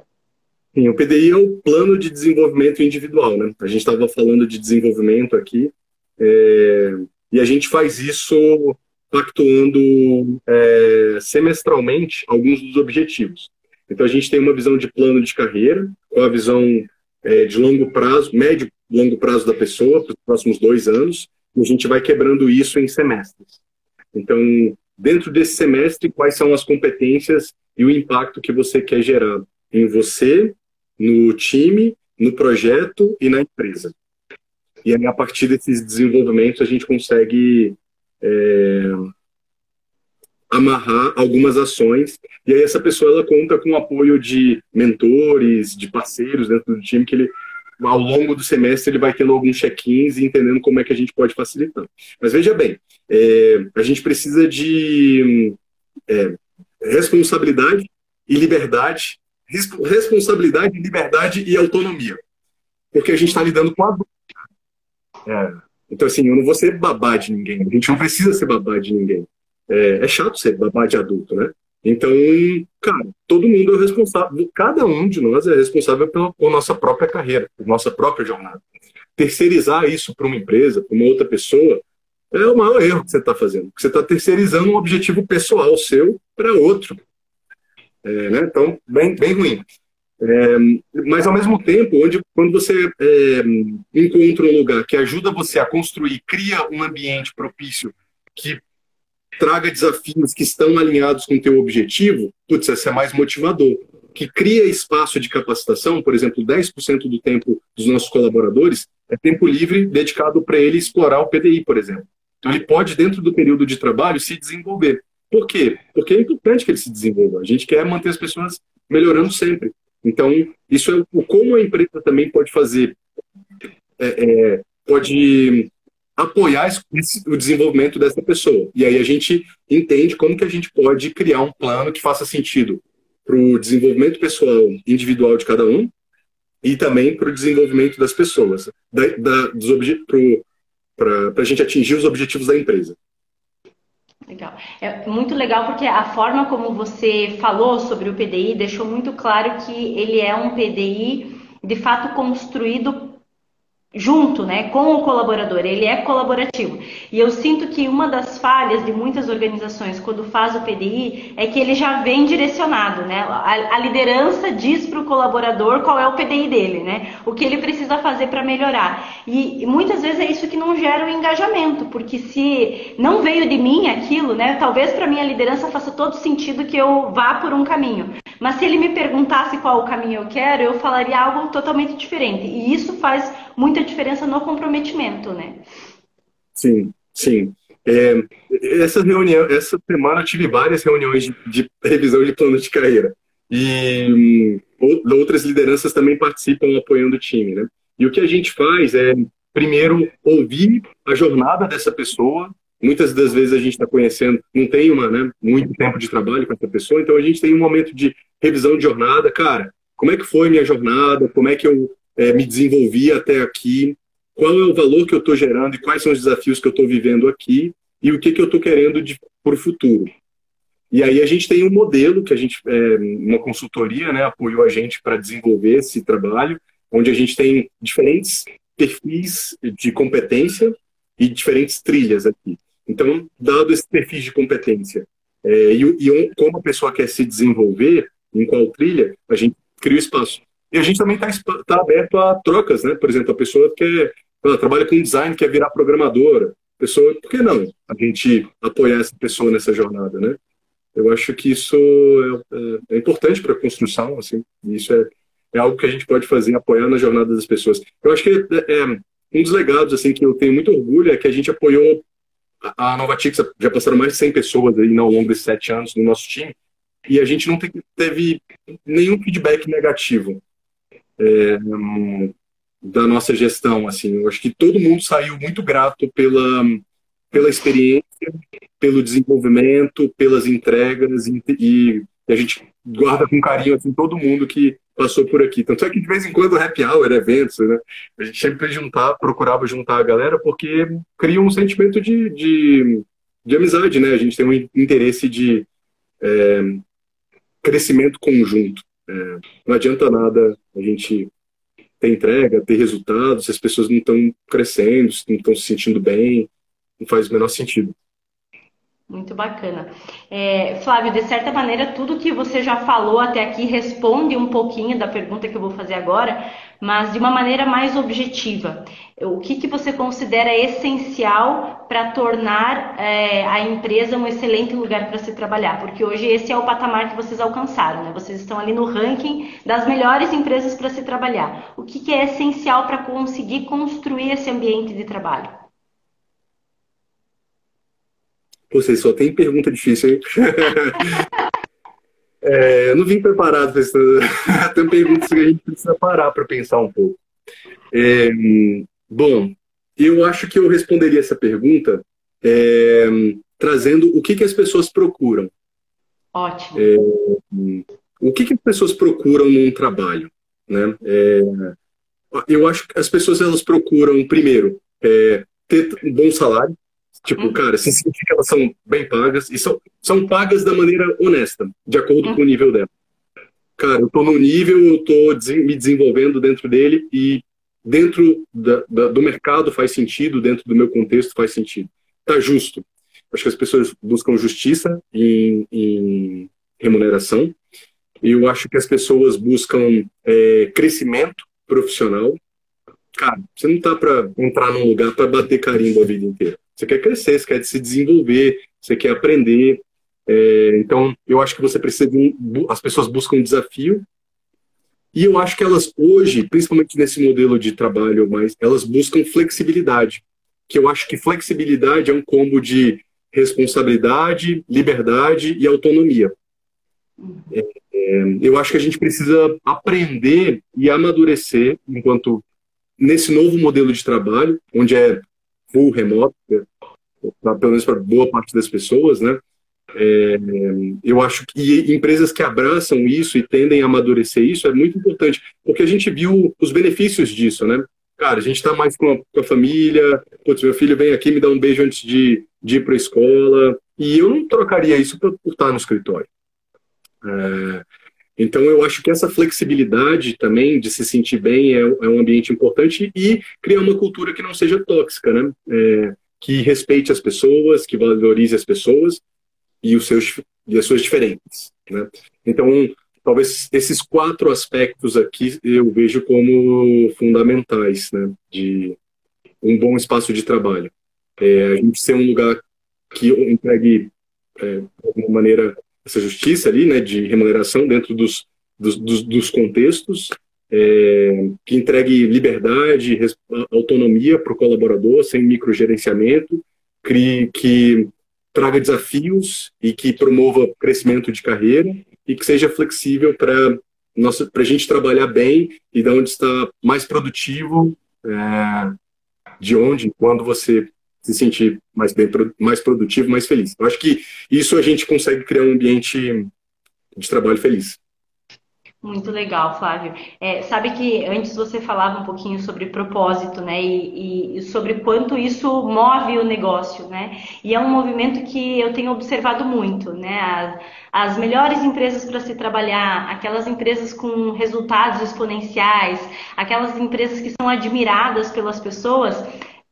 Sim, o PDI é o plano de desenvolvimento individual, né? A gente estava falando de desenvolvimento aqui é, e a gente faz isso pactuando é, semestralmente alguns dos objetivos. Então a gente tem uma visão de plano de carreira, com a visão é, de longo prazo, médio longo prazo da pessoa, para os próximos dois anos, e a gente vai quebrando isso em semestres. Então, dentro desse semestre, quais são as competências e o impacto que você quer gerar em você, no time, no projeto e na empresa. E aí, a partir desses desenvolvimentos, a gente consegue é, amarrar algumas ações e aí essa pessoa ela conta com o apoio de mentores, de parceiros dentro do time que ele ao longo do semestre ele vai tendo alguns check-ins e entendendo como é que a gente pode facilitar. Mas veja bem, é, a gente precisa de é, responsabilidade e liberdade, responsabilidade, liberdade e autonomia. Porque a gente está lidando com adultos. É. Então, assim, eu não vou ser babá de ninguém. A gente não precisa ser babá de ninguém. É, é chato ser babá de adulto, né? Então, cara, todo mundo é responsável, cada um de nós é responsável pela, nossa própria carreira, pela nossa própria jornada. Terceirizar isso para uma empresa, para uma outra pessoa, é o maior erro que você está fazendo. Você está terceirizando um objetivo pessoal seu para outro. É, né? Então, bem, bem ruim. É, mas, ao mesmo tempo, onde, quando você é, encontra um lugar que ajuda você a construir, cria um ambiente propício que traga desafios que estão alinhados com o teu objetivo, putz, esse é mais motivador. Que cria espaço de capacitação, por exemplo, 10% do tempo dos nossos colaboradores é tempo livre dedicado para ele explorar o PDI, por exemplo. Então ele pode, dentro do período de trabalho, se desenvolver. Por quê? Porque é importante que ele se desenvolva. A gente quer manter as pessoas melhorando sempre. Então, isso é o como a empresa também pode fazer, é, é, pode apoiar esse, o desenvolvimento dessa pessoa. E aí a gente entende como que a gente pode criar um plano que faça sentido para o desenvolvimento pessoal individual de cada um e também para o desenvolvimento das pessoas, da, da, para a gente atingir os objetivos da empresa. Legal. É muito legal porque a forma como você falou sobre o PDI deixou muito claro que ele é um PDI de fato construído junto, né, com o colaborador, ele é colaborativo. E eu sinto que uma das falhas de muitas organizações quando faz o PDI é que ele já vem direcionado, né? A, a liderança diz para o colaborador qual é o PDI dele, né? O que ele precisa fazer para melhorar. E, e, muitas vezes é isso que não gera o engajamento, porque se não veio de mim aquilo, né? Talvez para minha liderança faça todo sentido que eu vá por um caminho. Mas se ele me perguntasse qual o caminho eu quero, eu falaria algo totalmente diferente. E isso faz muita diferença no comprometimento, né? Sim, sim. É, essa reunião, essa semana eu tive várias reuniões de, de revisão de plano de carreira e hum, outras lideranças também participam apoiando o time, né? E o que a gente faz é primeiro ouvir a jornada dessa pessoa. Muitas das vezes a gente está conhecendo, não tem uma, né, muito tempo de trabalho com essa pessoa, então a gente tem um momento de revisão de jornada, cara. Como é que foi minha jornada? Como é que eu é, me desenvolvi até aqui, qual é o valor que eu estou gerando e quais são os desafios que eu estou vivendo aqui e o que, que eu estou querendo para o futuro. E aí a gente tem um modelo que a gente, é, uma consultoria, né, apoiou a gente para desenvolver esse trabalho, onde a gente tem diferentes perfis de competência e diferentes trilhas aqui. Então, dado esse perfil de competência é, e, e como a pessoa quer se desenvolver, em qual trilha, a gente cria o espaço. E a gente também está tá aberto a trocas, né? Por exemplo, a pessoa que trabalha com design, quer virar programadora. Pessoa, por que não a gente apoiar essa pessoa nessa jornada, né? Eu acho que isso é, é, é importante para a construção, assim. Isso é, é algo que a gente pode fazer, apoiar na jornada das pessoas. Eu acho que é, é um dos legados, assim, que eu tenho muito orgulho é que a gente apoiou a Novatix, já passaram mais de 100 pessoas aí ao longo desses sete anos no nosso time, e a gente não teve nenhum feedback negativo é, da nossa gestão. Assim, eu acho que todo mundo saiu muito grato pela, pela experiência, pelo desenvolvimento, pelas entregas e, e a gente guarda com carinho assim, todo mundo que passou por aqui. Tanto é que de vez em quando happy hour, eventos, né? A gente sempre juntar, procurava juntar a galera porque cria um sentimento de, de, de amizade, né? A gente tem um interesse de é, crescimento conjunto. É, não adianta nada a gente ter entrega, ter resultados, se as pessoas não estão crescendo, se não estão se sentindo bem, não faz o menor sentido. Muito bacana. É, Flávio, de certa maneira, tudo que você já falou até aqui responde um pouquinho da pergunta que eu vou fazer agora, mas de uma maneira mais objetiva. O que, que você considera essencial para tornar é, a empresa um excelente lugar para se trabalhar? Porque hoje esse é o patamar que vocês alcançaram, né? Vocês estão ali no ranking das melhores empresas para se trabalhar. O que, que é essencial para conseguir construir esse ambiente de trabalho? Vocês só tem pergunta difícil, hein? é, eu não vim preparado para isso. tem perguntas que a gente precisa parar para pensar um pouco. É, bom, eu acho que eu responderia essa pergunta é, trazendo o que, que as pessoas procuram. Ótimo. É, o que, que as pessoas procuram num trabalho? Né? É, eu acho que as pessoas elas procuram, primeiro, é, ter um bom salário. Tipo, uhum. cara, se sentir que elas são bem pagas e são, são pagas da maneira honesta, de acordo uhum. com o nível dela. Cara, eu tô no nível, eu tô me desenvolvendo dentro dele e dentro da, da, do mercado faz sentido, dentro do meu contexto faz sentido. Tá justo. Acho que as pessoas buscam justiça em, em remuneração. Eu acho que as pessoas buscam é, crescimento profissional. Cara, você não tá para entrar num lugar para bater carimbo a vida inteira. Você quer crescer, você quer se desenvolver, você quer aprender. É, então, eu acho que você precisa de um, as pessoas buscam um desafio e eu acho que elas hoje, principalmente nesse modelo de trabalho, mais elas buscam flexibilidade. Que eu acho que flexibilidade é um combo de responsabilidade, liberdade e autonomia. É, é, eu acho que a gente precisa aprender e amadurecer enquanto nesse novo modelo de trabalho, onde é full remoto, é, pelo menos para boa parte das pessoas, né? É, eu acho que empresas que abraçam isso e tendem a amadurecer isso é muito importante, porque a gente viu os benefícios disso, né? Cara, a gente está mais com a, com a, família, putz, meu filho vem aqui me dá um beijo antes de, de ir para a escola, e eu não trocaria isso por, estar no escritório. É, então, eu acho que essa flexibilidade também de se sentir bem é, é, um ambiente importante e criar uma cultura que não seja tóxica, né? É, que respeite as pessoas, que valorize as pessoas e, os seus, e as suas diferenças. Né? Então, talvez esses quatro aspectos aqui eu vejo como fundamentais né, de um bom espaço de trabalho. É, a gente ser um lugar que entregue, é, de alguma maneira, essa justiça ali, né, de remuneração dentro dos, dos, dos, dos contextos, é, que entregue liberdade, autonomia para o colaborador, sem microgerenciamento, que, traga desafios e que promova crescimento de carreira e que seja flexível para para a gente trabalhar bem e de onde está mais produtivo é, de onde quando você se sentir mais bem mais produtivo mais feliz. Eu acho que isso a gente consegue criar um ambiente de trabalho feliz muito legal, Flávio. É, sabe que antes você falava um pouquinho sobre propósito, né? E, e, sobre quanto isso move o negócio, né? E é um movimento que eu tenho observado muito, né? As, as melhores empresas para se trabalhar, aquelas empresas com resultados exponenciais, aquelas empresas que são admiradas pelas pessoas,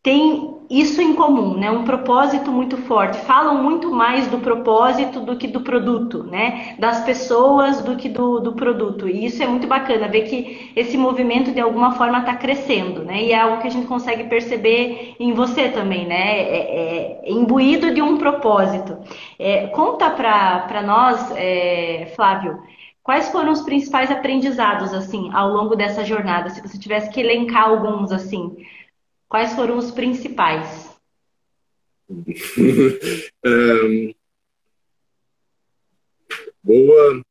têm isso em comum, né? Um propósito muito forte. Falam muito mais do propósito do que do produto, né? Das pessoas do que do, do produto. E isso é muito bacana, ver que esse movimento de alguma forma está crescendo, né? E é algo que a gente consegue perceber em você também, né? É, é, é imbuído de um propósito. É, conta para nós, é, Flávio, quais foram os principais aprendizados, assim, ao longo dessa jornada? Se você tivesse que elencar alguns, assim, Quais foram os principais? um, boa.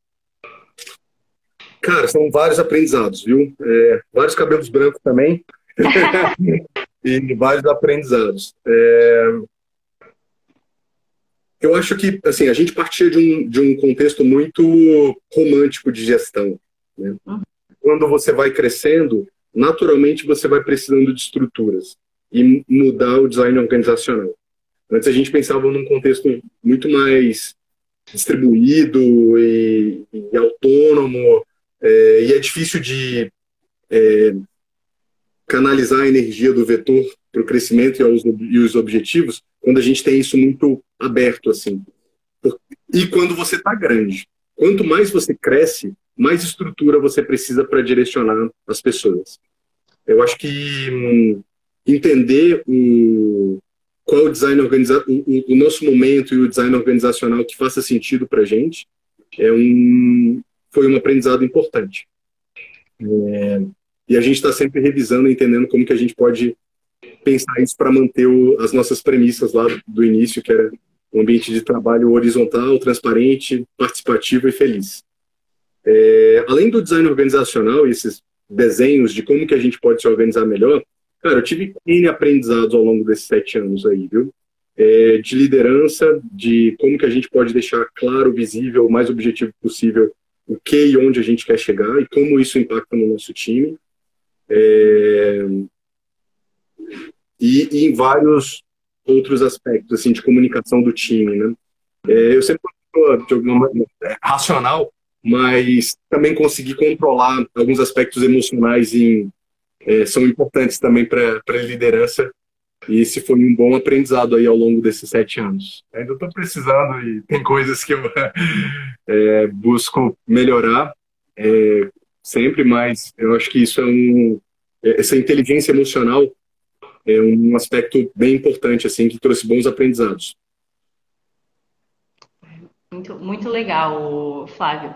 Cara, são vários aprendizados, viu? É, vários cabelos brancos também. e vários aprendizados. É... Eu acho que, assim, a gente partia de um, de um contexto muito romântico de gestão. Né? Uhum. Quando você vai crescendo, naturalmente você vai precisando de estruturas e mudar o design organizacional. Antes a gente pensava num contexto muito mais distribuído e, e autônomo, é, e é difícil de é, canalizar a energia do vetor para o crescimento e, aos, e os objetivos quando a gente tem isso muito aberto assim. E quando você está grande. Quanto mais você cresce, mais estrutura você precisa para direcionar as pessoas. Eu acho que hum, entender o, qual o design organiza o, o, nosso momento e o design organizacional que faça sentido para a gente é um, foi um aprendizado importante. É, e a gente está sempre revisando, entendendo como que a gente pode pensar isso para manter o, as nossas premissas lá do início, que era um ambiente de trabalho horizontal, transparente, participativo e feliz. É, além do design organizacional e esses desenhos de como que a gente pode se organizar melhor, cara, eu tive N aprendizados ao longo desses sete anos aí, viu? É, de liderança, de como que a gente pode deixar claro, visível, o mais objetivo possível o que e onde a gente quer chegar e como isso impacta no nosso time. É, e, e, em vários outros aspectos assim de comunicação do time, né? É, eu sempre de alguma maneira é, racional, mas também conseguir controlar alguns aspectos emocionais em, é, são importantes também para a liderança e esse foi um bom aprendizado aí ao longo desses sete anos. Ainda estou precisando e tem coisas que eu é, busco melhorar é, sempre, mas eu acho que isso é um essa inteligência emocional é um aspecto bem importante assim que trouxe bons aprendizados. Muito, muito legal, Flávio.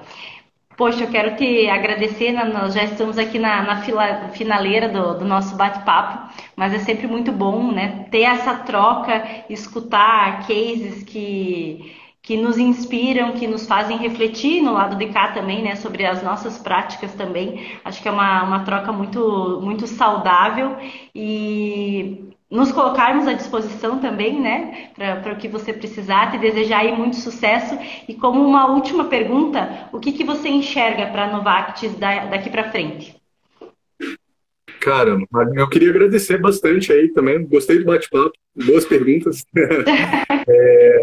Poxa, eu quero te agradecer. Nós já estamos aqui na, na fila, finaleira do, do nosso bate-papo, mas é sempre muito bom né, ter essa troca, escutar cases que, que nos inspiram, que nos fazem refletir no lado de cá também, né, sobre as nossas práticas também. Acho que é uma, uma troca muito, muito saudável e nos colocarmos à disposição também, né, para o que você precisar, te desejar aí muito sucesso. E como uma última pergunta, o que, que você enxerga para a Novactis daqui para frente? Cara, eu queria agradecer bastante aí também, gostei do bate-papo, boas perguntas. é,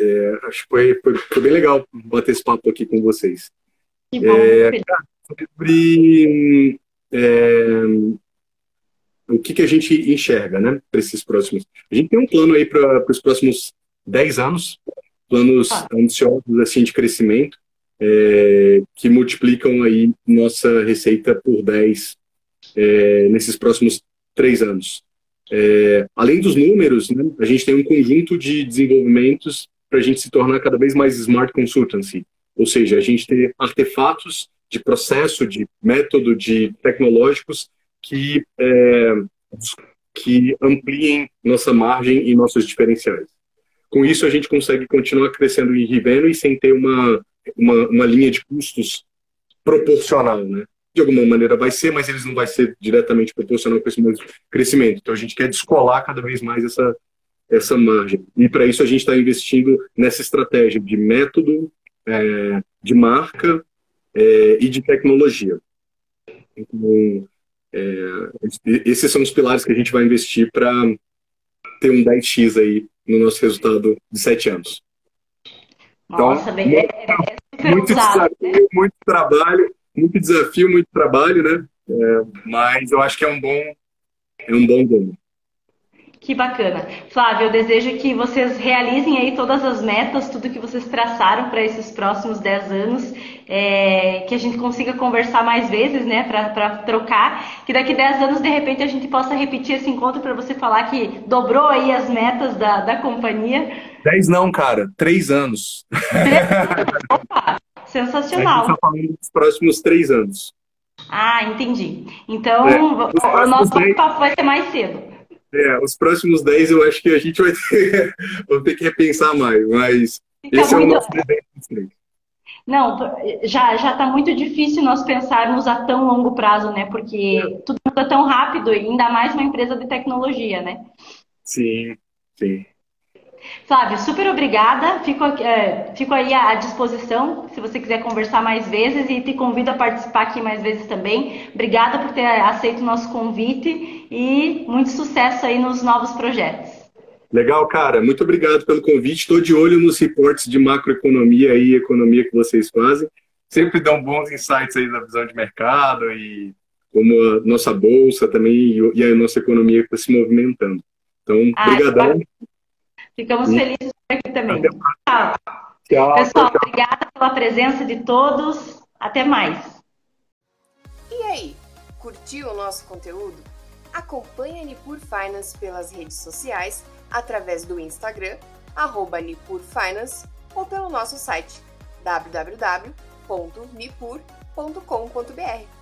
é, acho que foi, foi, foi, bem legal bater esse papo aqui com vocês. Que bom, é, sobre é, o que, que a gente enxerga, né, para esses próximos. A gente tem um plano aí para os próximos 10 anos, planos ah. ambiciosos assim de crescimento, é, que multiplicam aí nossa receita por 10 é, nesses próximos três anos. É, além dos números, né, a gente tem um conjunto de desenvolvimentos para a gente se tornar cada vez mais smart consultancy, ou seja, a gente ter artefatos de processo, de método, de tecnológicos que, é, que ampliem nossa margem e nossos diferenciais. Com isso, a gente consegue continuar crescendo em Riveno e sem ter uma, uma, uma linha de custos proporcional, né? De alguma maneira vai ser, mas eles não vai ser diretamente proporcional com esse mesmo crescimento. Então, a gente quer descolar cada vez mais essa, essa margem. E para isso, a gente está investindo nessa estratégia de método, é, de marca é, e de tecnologia. Então, é, esses são os pilares que a gente vai investir para ter um 10x aí no nosso resultado de sete anos. Nossa, então, bem, é, é muito usado, desafio, né? muito trabalho, muito desafio, muito trabalho, né? É, mas eu acho que é um bom, é um bom ganho. Que bacana. Flávio, eu desejo que vocês realizem aí todas as metas, tudo que vocês traçaram para esses próximos 10 anos, é, que a gente consiga conversar mais vezes, né, para trocar, que daqui 10 anos, de repente, a gente possa repetir esse encontro para você falar que dobrou aí as metas da, da companhia. 10 não, cara, 3 anos. Opa, sensacional. A gente está falando dos próximos 3 anos. Ah, entendi. Então, é, o nosso papo vai ser mais cedo. É, os próximos 10 eu acho que a gente vai ter, vai ter que repensar mais, mas Fica esse muito... é o nosso desenho. Não, já já está muito difícil nós pensarmos a tão longo prazo, né? Porque é. tudo muda tão rápido, e ainda mais uma empresa de tecnologia, né? Sim, sim. Flávio, super obrigada. Fico, é, fico aí à disposição se você quiser conversar mais vezes e te convido a participar aqui mais vezes também. Obrigada por ter aceito o nosso convite e muito sucesso aí nos novos projetos. Legal, cara. Muito obrigado pelo convite. Estou de olho nos reportes de macroeconomia e economia que vocês fazem. Sempre dão bons insights aí da visão de mercado e como a nossa bolsa também e a nossa economia está se movimentando. Então, ah, obrigadão. Ficamos Sim. felizes por aqui também. Tchau. Tchau. Pessoal, tchau. obrigada pela presença de todos. Até mais. E aí, curtiu o nosso conteúdo? Acompanhe a Nipur Finance pelas redes sociais, através do Instagram, arroba Nipur Finance, ou pelo nosso site www.nipur.com.br.